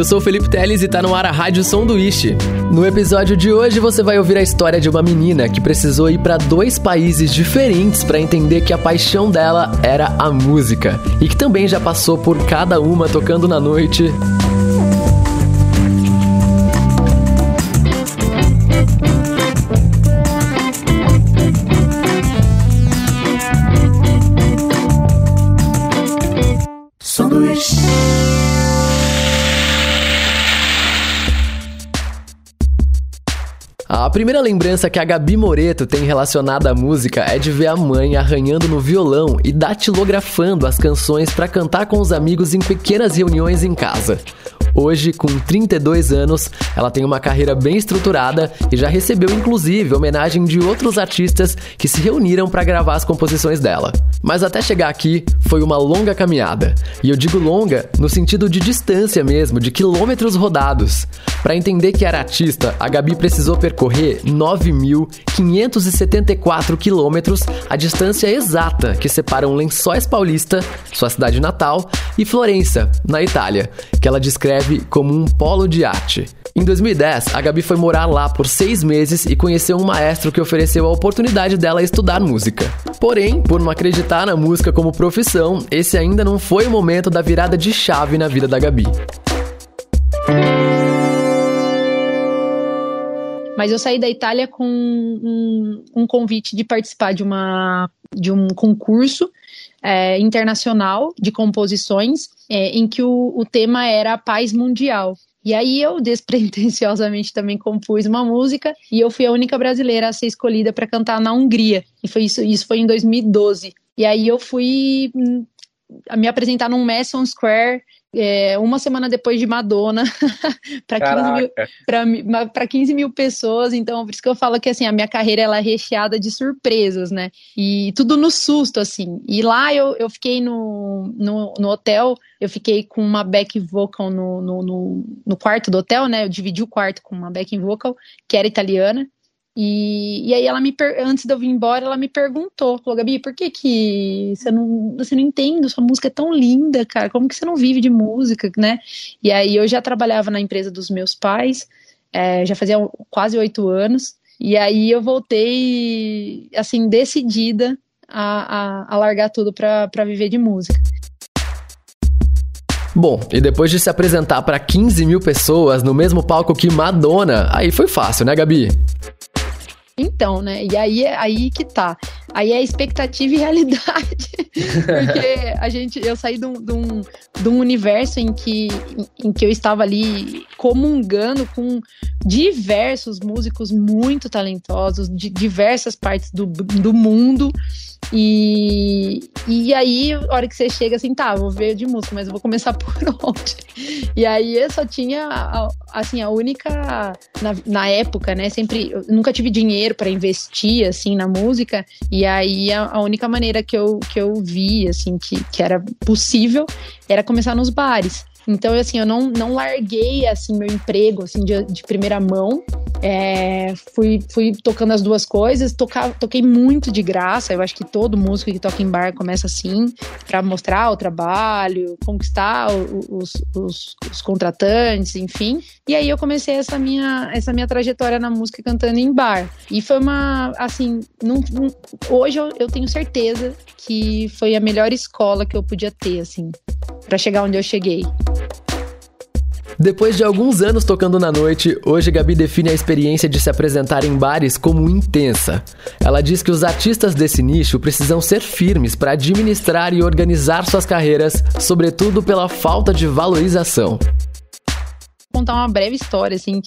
eu sou o Felipe Teles e tá no ar a Rádio Sanduíche. No episódio de hoje você vai ouvir a história de uma menina que precisou ir para dois países diferentes para entender que a paixão dela era a música e que também já passou por cada uma tocando na noite A primeira lembrança que a Gabi Moreto tem relacionada à música é de ver a mãe arranhando no violão e datilografando as canções para cantar com os amigos em pequenas reuniões em casa. Hoje, com 32 anos, ela tem uma carreira bem estruturada e já recebeu inclusive homenagem de outros artistas que se reuniram para gravar as composições dela. Mas até chegar aqui foi uma longa caminhada. E eu digo longa no sentido de distância mesmo, de quilômetros rodados. Para entender que era artista, a Gabi precisou percorrer 9.574 quilômetros, a distância exata que separa um Lençóis Paulista, sua cidade natal, e Florença, na Itália, que ela descreve como um polo de arte. Em 2010, a Gabi foi morar lá por seis meses e conheceu um maestro que ofereceu a oportunidade dela estudar música. Porém, por não acreditar na música como profissão, esse ainda não foi o momento da virada de chave na vida da Gabi. Mas eu saí da Itália com um, um convite de participar de, uma, de um concurso é, internacional de composições é, em que o, o tema era a paz mundial. E aí eu despretensiosamente também compus uma música e eu fui a única brasileira a ser escolhida para cantar na Hungria. E foi isso, isso foi em 2012. E aí eu fui hum, me apresentar num Madison Square é, uma semana depois de Madonna para 15, mil, 15 mil pessoas. Então, por isso que eu falo que assim, a minha carreira ela é recheada de surpresas, né? E tudo no susto, assim. E lá eu, eu fiquei no, no, no hotel, eu fiquei com uma back vocal no, no, no, no quarto do hotel, né? Eu dividi o quarto com uma back vocal, que era italiana. E, e aí ela me antes de eu vir embora, ela me perguntou, falou, Gabi, por que que você não, você não entende? Sua música é tão linda, cara. Como que você não vive de música, né? E aí eu já trabalhava na empresa dos meus pais, é, já fazia quase oito anos. E aí eu voltei, assim, decidida a, a, a largar tudo para viver de música. Bom, e depois de se apresentar para 15 mil pessoas no mesmo palco que Madonna, aí foi fácil, né, Gabi? Então, né? E aí é aí que tá. Aí é expectativa e realidade. Porque a gente, eu saí de um, de um, de um universo em que, em, em, que eu estava ali comungando com diversos músicos muito talentosos, de diversas partes do, do mundo. E, e aí, a hora que você chega assim, tá, vou ver de música, mas eu vou começar por onde? E aí eu só tinha, assim, a única, na, na época, né, sempre, nunca tive dinheiro para investir, assim, na música, e aí a, a, única maneira que eu, que eu vi, assim, que, que era possível era começar nos bares. Então, assim, eu não, não larguei, assim, meu emprego, assim, de, de primeira mão. É, fui, fui tocando as duas coisas, toca, toquei muito de graça. Eu acho que todo músico que toca em bar começa assim, para mostrar o trabalho, conquistar os, os, os, contratantes, enfim. E aí eu comecei essa minha, essa minha trajetória na música cantando em bar. E foi uma, assim, num, num, hoje eu, eu tenho certeza que foi a melhor escola que eu podia ter, assim, para chegar onde eu cheguei. Depois de alguns anos tocando na noite, hoje Gabi define a experiência de se apresentar em bares como intensa. Ela diz que os artistas desse nicho precisam ser firmes para administrar e organizar suas carreiras, sobretudo pela falta de valorização contar uma breve história, assim.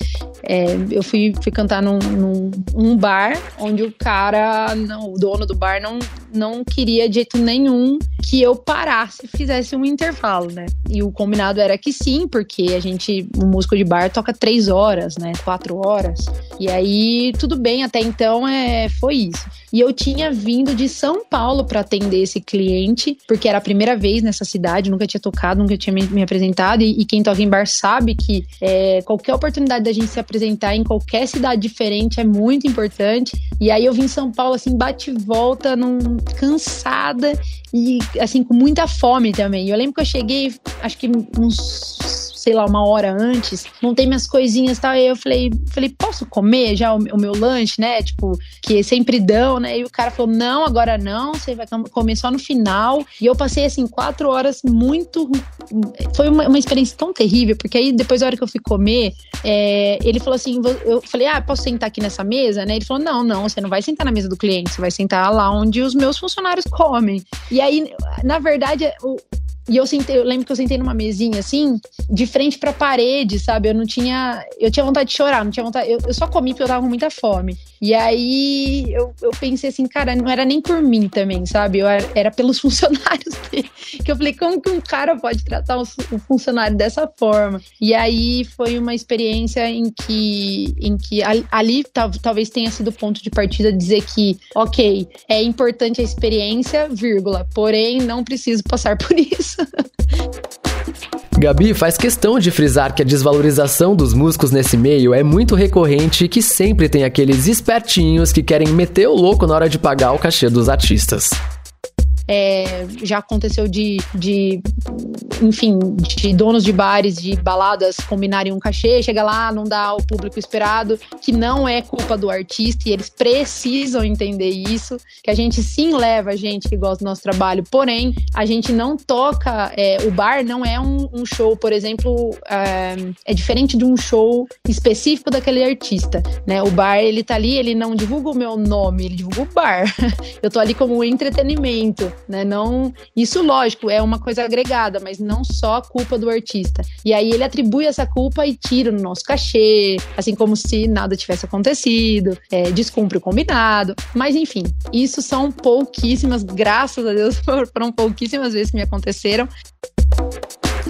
É, eu fui, fui cantar num, num um bar onde o cara, não, o dono do bar, não, não queria de jeito nenhum que eu parasse e fizesse um intervalo, né? E o combinado era que sim, porque a gente, o músico de bar toca três horas, né? Quatro horas. E aí, tudo bem, até então é, foi isso. E eu tinha vindo de São Paulo para atender esse cliente, porque era a primeira vez nessa cidade, nunca tinha tocado, nunca tinha me, me apresentado. E, e, quem toca em bar sabe que é, qualquer oportunidade da gente se apresentar em qualquer cidade diferente é muito importante. E aí eu vim em São Paulo, assim, bate e volta, num, cansada. e assim, com muita fome também. Eu lembro que eu cheguei, acho que uns sei lá, uma hora antes, montei minhas coisinhas e tal. E eu falei, falei, posso comer já o, o, meu lanche, né? Tipo, que sempre dão, né? E o cara falou, não, agora não, você vai comer só no final. E eu passei, assim, quatro horas muito. Foi uma, uma experiência tão terrível, porque aí depois, da hora que eu fui comer, é, ele falou assim: eu falei, ah, posso sentar aqui nessa mesa, né? Ele falou: não, não, você não vai sentar na mesa do cliente, você vai sentar lá onde os meus funcionários comem. E aí, na verdade, o, e eu sentei, eu lembro que eu sentei numa mesinha assim, de frente pra parede, sabe? Eu não tinha. Eu tinha vontade de chorar, não tinha vontade. Eu, eu só comi porque eu tava com muita fome. E aí eu, eu pensei assim, cara, não era nem por mim também, sabe? Eu era, era pelos funcionários dele. Que eu falei, como que um cara pode tratar o, o funcionário dessa forma? E aí foi uma experiência em que, em que ali, talvez tenha sido o ponto de partida dizer que, ok, é importante a experiência, vírgula, porém não preciso passar por Gabi faz questão de frisar que a desvalorização dos músicos nesse meio é muito recorrente e que sempre tem aqueles espertinhos que querem meter o louco na hora de pagar o cachê dos artistas. É, já aconteceu de, de, enfim, de donos de bares, de baladas combinarem um cachê, chega lá, não dá o público esperado, que não é culpa do artista e eles precisam entender isso, que a gente sim leva a gente que gosta do nosso trabalho, porém, a gente não toca, é, o bar não é um, um show, por exemplo, é, é, diferente de um show específico daquele artista, né? O bar, ele tá ali, ele não divulga o meu nome, ele divulga o bar. Eu tô ali como entretenimento né? Não, isso lógico é uma coisa agregada, mas não só a culpa do artista. E aí ele atribui essa culpa e tira no nosso cachê, assim como se nada tivesse acontecido, é, descumpre o combinado. Mas enfim, isso são pouquíssimas, graças a Deus, foram pouquíssimas vezes que me aconteceram.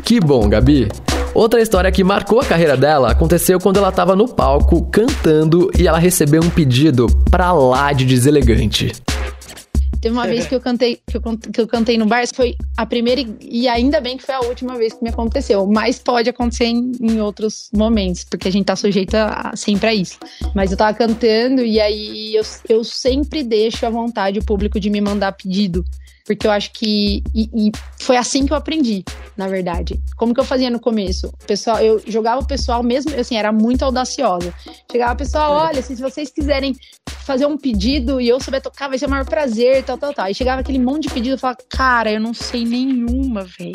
Que bom, Gabi. Outra história que marcou a carreira dela aconteceu quando ela estava no palco cantando e ela recebeu um pedido pra lá de deselegante. Teve uma vez que eu cantei, que eu, que eu cantei no bar, foi a primeira e ainda bem que foi a última vez que me aconteceu. Mas pode acontecer em, em outros momentos, porque a gente tá sujeita a, sempre a isso. Mas eu tava cantando e aí eu, eu sempre deixo à vontade o público de me mandar pedido porque eu acho que. E, e, foi assim que eu aprendi, na verdade. Como que eu fazia no começo? O pessoal, eu jogava o pessoal mesmo, assim, era muito audaciosa. Chegava o pessoal, olha, se vocês quiserem fazer um pedido e eu souber tocar, vai ser o maior prazer, tal, tal, tal. E chegava aquele monte de pedido, eu falava, cara, eu não sei nenhuma, velho.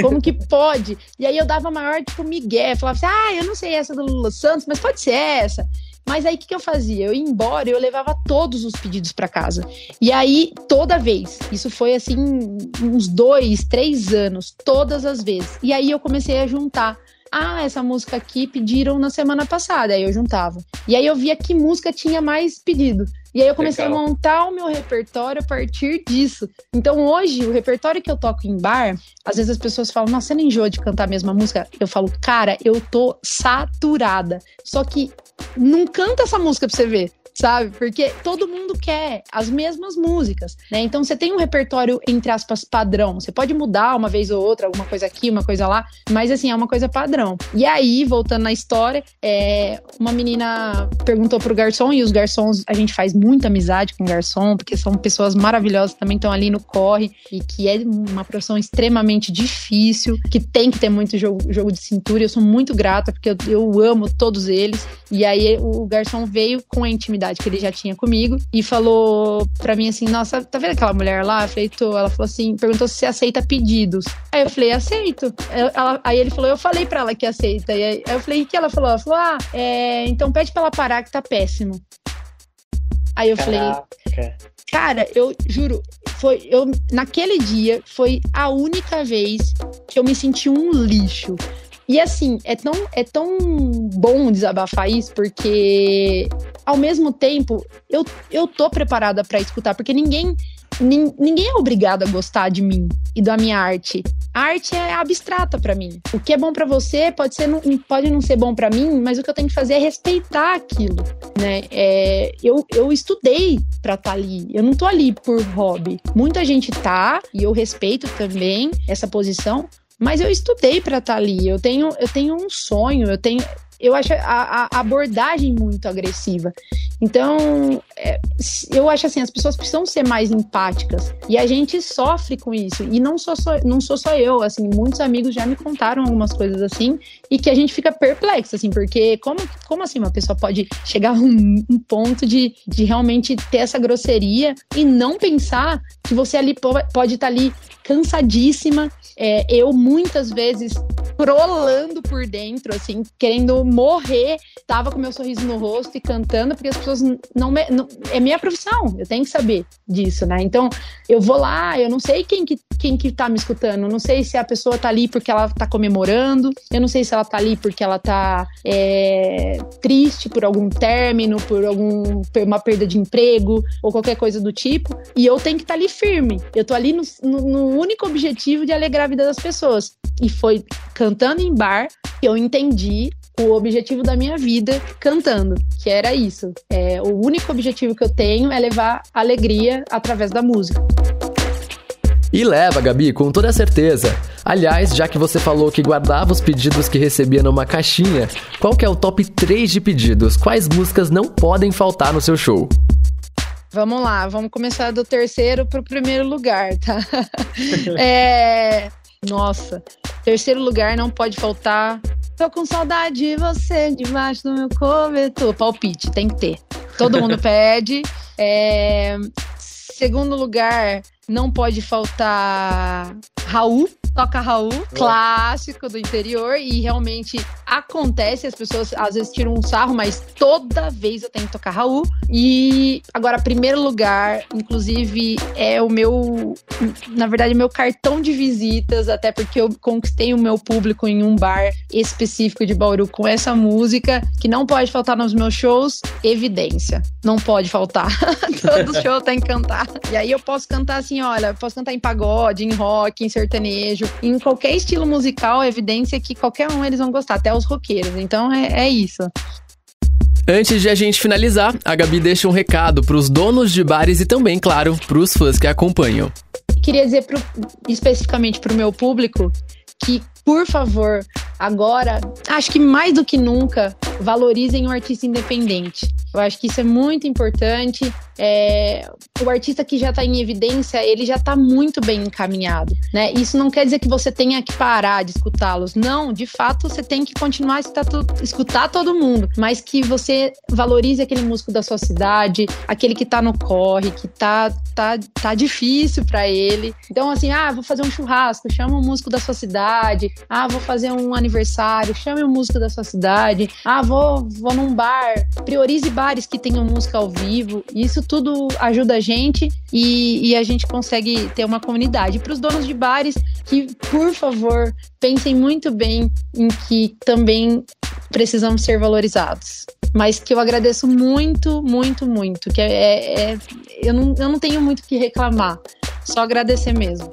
Como que pode? E aí eu dava maior, tipo, migué, falava assim, ah, eu não sei essa do Lula Santos, mas pode ser essa. Mas aí o que, que eu fazia? Eu ia embora, eu levava todos os pedidos para casa. E aí, toda vez, isso foi assim, uns dois, três anos, todas as vezes. E aí eu comecei a juntar ah, essa música aqui pediram na semana passada. Aí eu juntava. E aí eu via que música tinha mais pedido. E aí eu comecei Legal. a montar o meu repertório a partir disso. Então hoje, o repertório que eu toco em bar, às vezes as pessoas falam, nossa, você não enjoa de cantar a mesma música? Eu falo, cara, eu tô saturada. Só que não canta essa música pra você ver sabe? Porque todo mundo quer as mesmas músicas, né? Então você tem um repertório, entre aspas, padrão. Você pode mudar uma vez ou outra, alguma coisa aqui, uma coisa lá, mas assim, é uma coisa padrão. E aí, voltando na história, é, uma menina perguntou pro garçom, e os garçons, a gente faz muita amizade com o garçom, porque são pessoas maravilhosas, também estão ali no corre, e que é uma profissão extremamente difícil, que tem que ter muito jogo, jogo de cintura. Eu sou muito grata, porque eu, eu amo todos eles. E aí o garçom veio com a intimidade que ele já tinha comigo e falou pra mim assim: Nossa, tá vendo aquela mulher lá? Eu falei, tô. Ela falou assim: perguntou se você aceita pedidos. Aí eu falei, aceito. Ela, aí ele falou, eu falei pra ela que aceita. E aí eu falei, o que ela falou? Ela falou, ah, é, então pede pra ela parar que tá péssimo. Aí eu Caraca. falei, cara, eu juro, foi eu naquele dia foi a única vez que eu me senti um lixo. E assim, é tão, é tão bom desabafar isso, porque ao mesmo tempo eu, eu tô preparada para escutar, porque ninguém ninguém é obrigado a gostar de mim e da minha arte. A arte é abstrata para mim. O que é bom para você pode ser pode não ser bom para mim, mas o que eu tenho que fazer é respeitar aquilo, né? É, eu, eu estudei para estar tá ali. Eu não tô ali por hobby. Muita gente tá e eu respeito também essa posição, mas eu estudei para estar tá ali. Eu tenho, eu tenho um sonho, eu tenho. Eu acho a, a abordagem muito agressiva. Então, é, eu acho assim, as pessoas precisam ser mais empáticas e a gente sofre com isso. E não sou só, não sou só eu, assim, muitos amigos já me contaram algumas coisas assim e que a gente fica perplexo, assim, porque como, como assim uma pessoa pode chegar a um, um ponto de, de realmente ter essa grosseria e não pensar que você ali pode estar tá ali cansadíssima, é, eu muitas vezes trolando por dentro, assim, querendo morrer, tava com meu sorriso no rosto e cantando, porque as pessoas não, me, não, é minha profissão, eu tenho que saber disso, né? Então, eu vou lá, eu não sei quem que, quem que tá me escutando, não sei se a pessoa tá ali porque ela tá comemorando, eu não sei se ela tá ali porque ela tá é, triste por algum término, por algum uma perda de emprego ou qualquer coisa do tipo, e eu tenho que estar tá ali firme. Eu tô ali no, no, no único objetivo de alegrar a vida das pessoas. E foi cantando em bar que eu entendi o objetivo da minha vida cantando, que era isso. É, o único objetivo que eu tenho é levar alegria através da música. E leva, Gabi, com toda certeza. Aliás, já que você falou que guardava os pedidos que recebia numa caixinha, qual que é o top 3 de pedidos? Quais músicas não podem faltar no seu show? Vamos lá, vamos começar do terceiro para o primeiro lugar, tá? é, nossa, terceiro lugar não pode faltar. Tô com saudade de você debaixo do meu cobertor. Palpite, tem que ter. Todo mundo pede. É, segundo lugar, não pode faltar Raul. Toca Raul, clássico do interior, e realmente acontece, as pessoas às vezes tiram um sarro, mas toda vez eu tenho que tocar Raul. E agora, primeiro lugar, inclusive, é o meu, na verdade, meu cartão de visitas, até porque eu conquistei o meu público em um bar específico de Bauru com essa música, que não pode faltar nos meus shows, Evidência. Não pode faltar. Todo show tem que cantar. E aí eu posso cantar assim, olha, posso cantar em pagode, em rock, em sertanejo, em qualquer estilo musical, evidência que qualquer um eles vão gostar, até os roqueiros. Então é, é isso. Antes de a gente finalizar, a Gabi deixa um recado para os donos de bares e também, claro, para os fãs que acompanham. Queria dizer pro, especificamente para o meu público que, por favor, agora, acho que mais do que nunca, valorizem o artista independente. Eu acho que isso é muito importante. É, o artista que já está em evidência, ele já está muito bem encaminhado, né? Isso não quer dizer que você tenha que parar de escutá-los. Não, de fato, você tem que continuar a escutar, escutar todo mundo, mas que você valorize aquele músico da sua cidade, aquele que está no corre, que tá, tá, tá difícil para ele. Então, assim, ah, vou fazer um churrasco, chama um músico da sua cidade. Ah, vou fazer um aniversário, chame um músico da sua cidade. Ah, vou, vou num bar. Priorize bares que tenham música ao vivo. Isso tudo ajuda a gente e, e a gente consegue ter uma comunidade. Para os donos de bares, que, por favor, pensem muito bem em que também precisamos ser valorizados. Mas que eu agradeço muito, muito, muito. Que é, é, eu, não, eu não tenho muito o que reclamar. Só agradecer mesmo.